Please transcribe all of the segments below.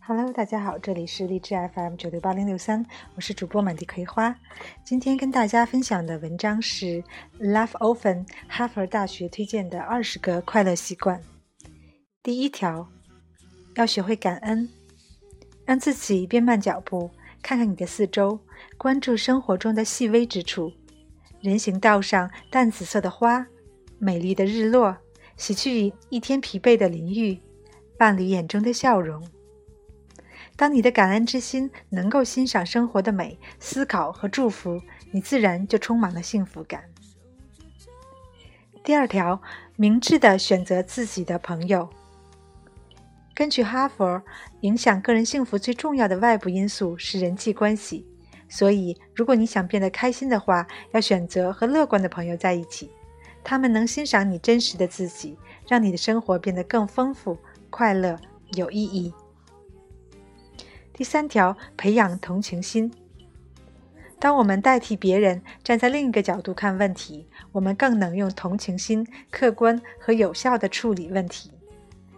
Hello，大家好，这里是荔枝 FM 九六八零六三，我是主播满地葵花。今天跟大家分享的文章是 Love Often，哈佛大学推荐的二十个快乐习惯。第一条，要学会感恩，让自己变慢脚步，看看你的四周，关注生活中的细微之处。人行道上淡紫色的花，美丽的日落，洗去一天疲惫的淋浴，伴侣眼中的笑容。当你的感恩之心能够欣赏生活的美、思考和祝福，你自然就充满了幸福感。第二条，明智的选择自己的朋友。根据哈佛，影响个人幸福最重要的外部因素是人际关系，所以如果你想变得开心的话，要选择和乐观的朋友在一起，他们能欣赏你真实的自己，让你的生活变得更丰富、快乐、有意义。第三条，培养同情心。当我们代替别人站在另一个角度看问题，我们更能用同情心客观和有效地处理问题，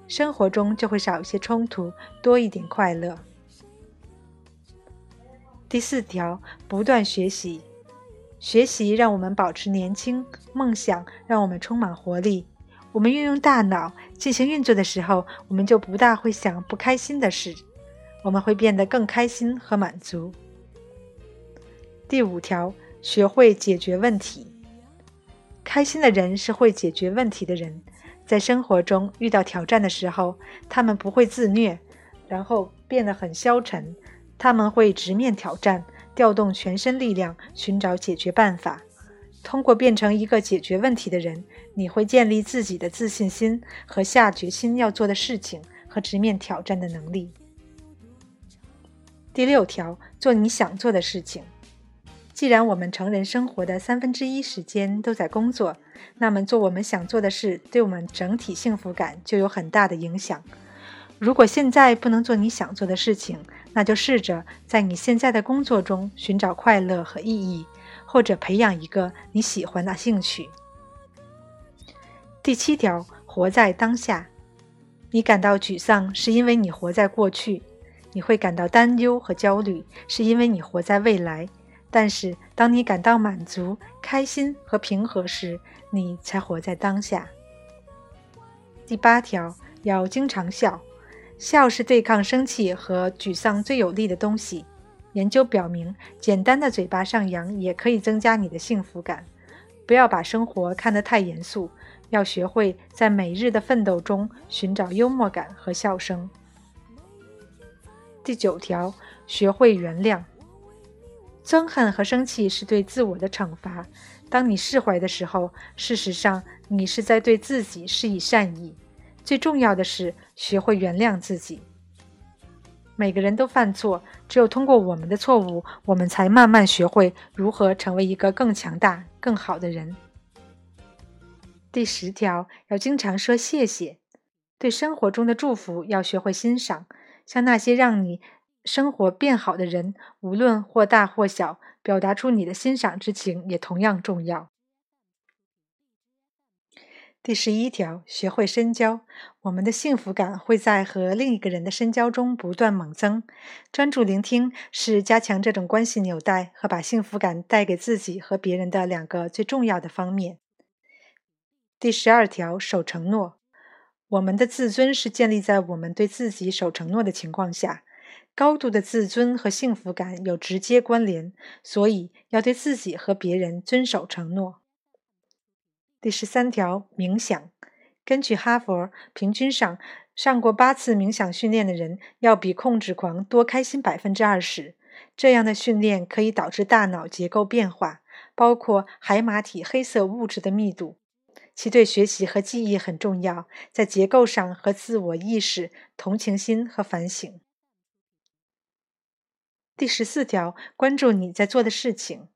生活中就会少一些冲突，多一点快乐。第四条，不断学习。学习让我们保持年轻，梦想让我们充满活力。我们运用大脑进行运作的时候，我们就不大会想不开心的事。我们会变得更开心和满足。第五条，学会解决问题。开心的人是会解决问题的人，在生活中遇到挑战的时候，他们不会自虐，然后变得很消沉。他们会直面挑战，调动全身力量，寻找解决办法。通过变成一个解决问题的人，你会建立自己的自信心和下决心要做的事情和直面挑战的能力。第六条，做你想做的事情。既然我们成人生活的三分之一时间都在工作，那么做我们想做的事，对我们整体幸福感就有很大的影响。如果现在不能做你想做的事情，那就试着在你现在的工作中寻找快乐和意义，或者培养一个你喜欢的兴趣。第七条，活在当下。你感到沮丧，是因为你活在过去。你会感到担忧和焦虑，是因为你活在未来；但是，当你感到满足、开心和平和时，你才活在当下。第八条，要经常笑，笑是对抗生气和沮丧最有力的东西。研究表明，简单的嘴巴上扬也可以增加你的幸福感。不要把生活看得太严肃，要学会在每日的奋斗中寻找幽默感和笑声。第九条，学会原谅。憎恨和生气是对自我的惩罚。当你释怀的时候，事实上你是在对自己施以善意。最重要的是学会原谅自己。每个人都犯错，只有通过我们的错误，我们才慢慢学会如何成为一个更强大、更好的人。第十条，要经常说谢谢。对生活中的祝福要学会欣赏。像那些让你生活变好的人，无论或大或小，表达出你的欣赏之情也同样重要。第十一条，学会深交。我们的幸福感会在和另一个人的深交中不断猛增。专注聆听是加强这种关系纽带和把幸福感带给自己和别人的两个最重要的方面。第十二条，守承诺。我们的自尊是建立在我们对自己守承诺的情况下，高度的自尊和幸福感有直接关联，所以要对自己和别人遵守承诺。第十三条，冥想。根据哈佛，平均上上过八次冥想训练的人，要比控制狂多开心百分之二十。这样的训练可以导致大脑结构变化，包括海马体黑色物质的密度。其对学习和记忆很重要，在结构上和自我意识、同情心和反省。第十四条，关注你在做的事情。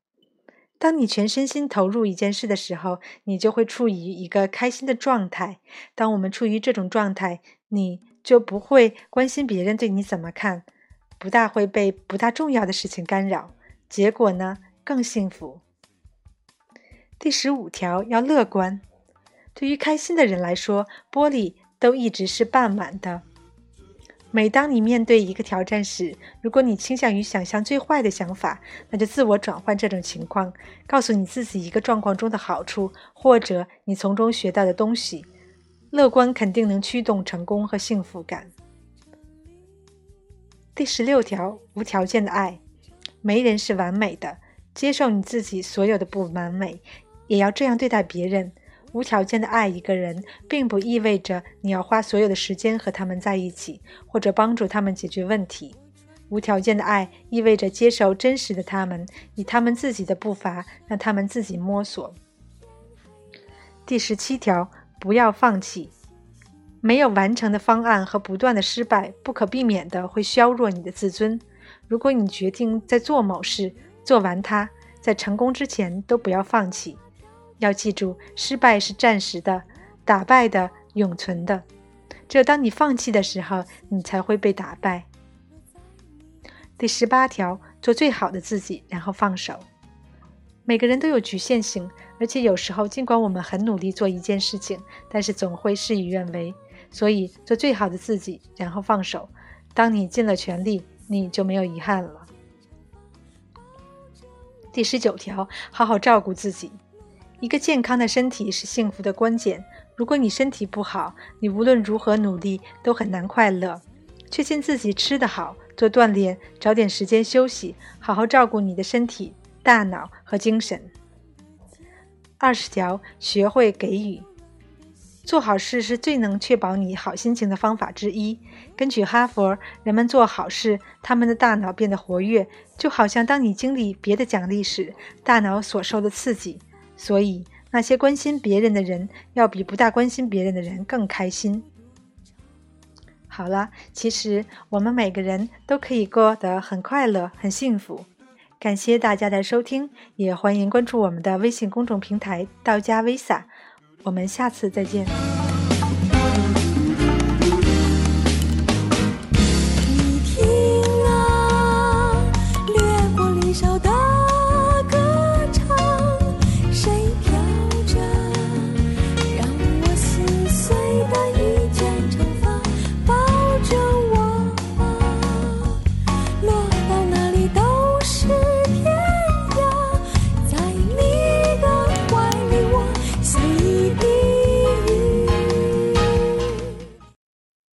当你全身心投入一件事的时候，你就会处于一个开心的状态。当我们处于这种状态，你就不会关心别人对你怎么看，不大会被不大重要的事情干扰。结果呢，更幸福。第十五条要乐观。对于开心的人来说，玻璃都一直是半满的。每当你面对一个挑战时，如果你倾向于想象最坏的想法，那就自我转换这种情况，告诉你自己一个状况中的好处，或者你从中学到的东西。乐观肯定能驱动成功和幸福感。第十六条，无条件的爱。没人是完美的，接受你自己所有的不完美，也要这样对待别人。无条件的爱一个人，并不意味着你要花所有的时间和他们在一起，或者帮助他们解决问题。无条件的爱意味着接受真实的他们，以他们自己的步伐，让他们自己摸索。第十七条，不要放弃。没有完成的方案和不断的失败，不可避免的会削弱你的自尊。如果你决定在做某事，做完它，在成功之前都不要放弃。要记住，失败是暂时的，打败的永存的。只有当你放弃的时候，你才会被打败。第十八条，做最好的自己，然后放手。每个人都有局限性，而且有时候，尽管我们很努力做一件事情，但是总会事与愿违。所以，做最好的自己，然后放手。当你尽了全力，你就没有遗憾了。第十九条，好好照顾自己。一个健康的身体是幸福的关键。如果你身体不好，你无论如何努力都很难快乐。确信自己吃得好，做锻炼，找点时间休息，好好照顾你的身体、大脑和精神。二十条，学会给予。做好事是最能确保你好心情的方法之一。根据哈佛，人们做好事，他们的大脑变得活跃，就好像当你经历别的奖励时，大脑所受的刺激。所以，那些关心别人的人，要比不大关心别人的人更开心。好了，其实我们每个人都可以过得很快乐、很幸福。感谢大家的收听，也欢迎关注我们的微信公众平台“道家微撒”。我们下次再见。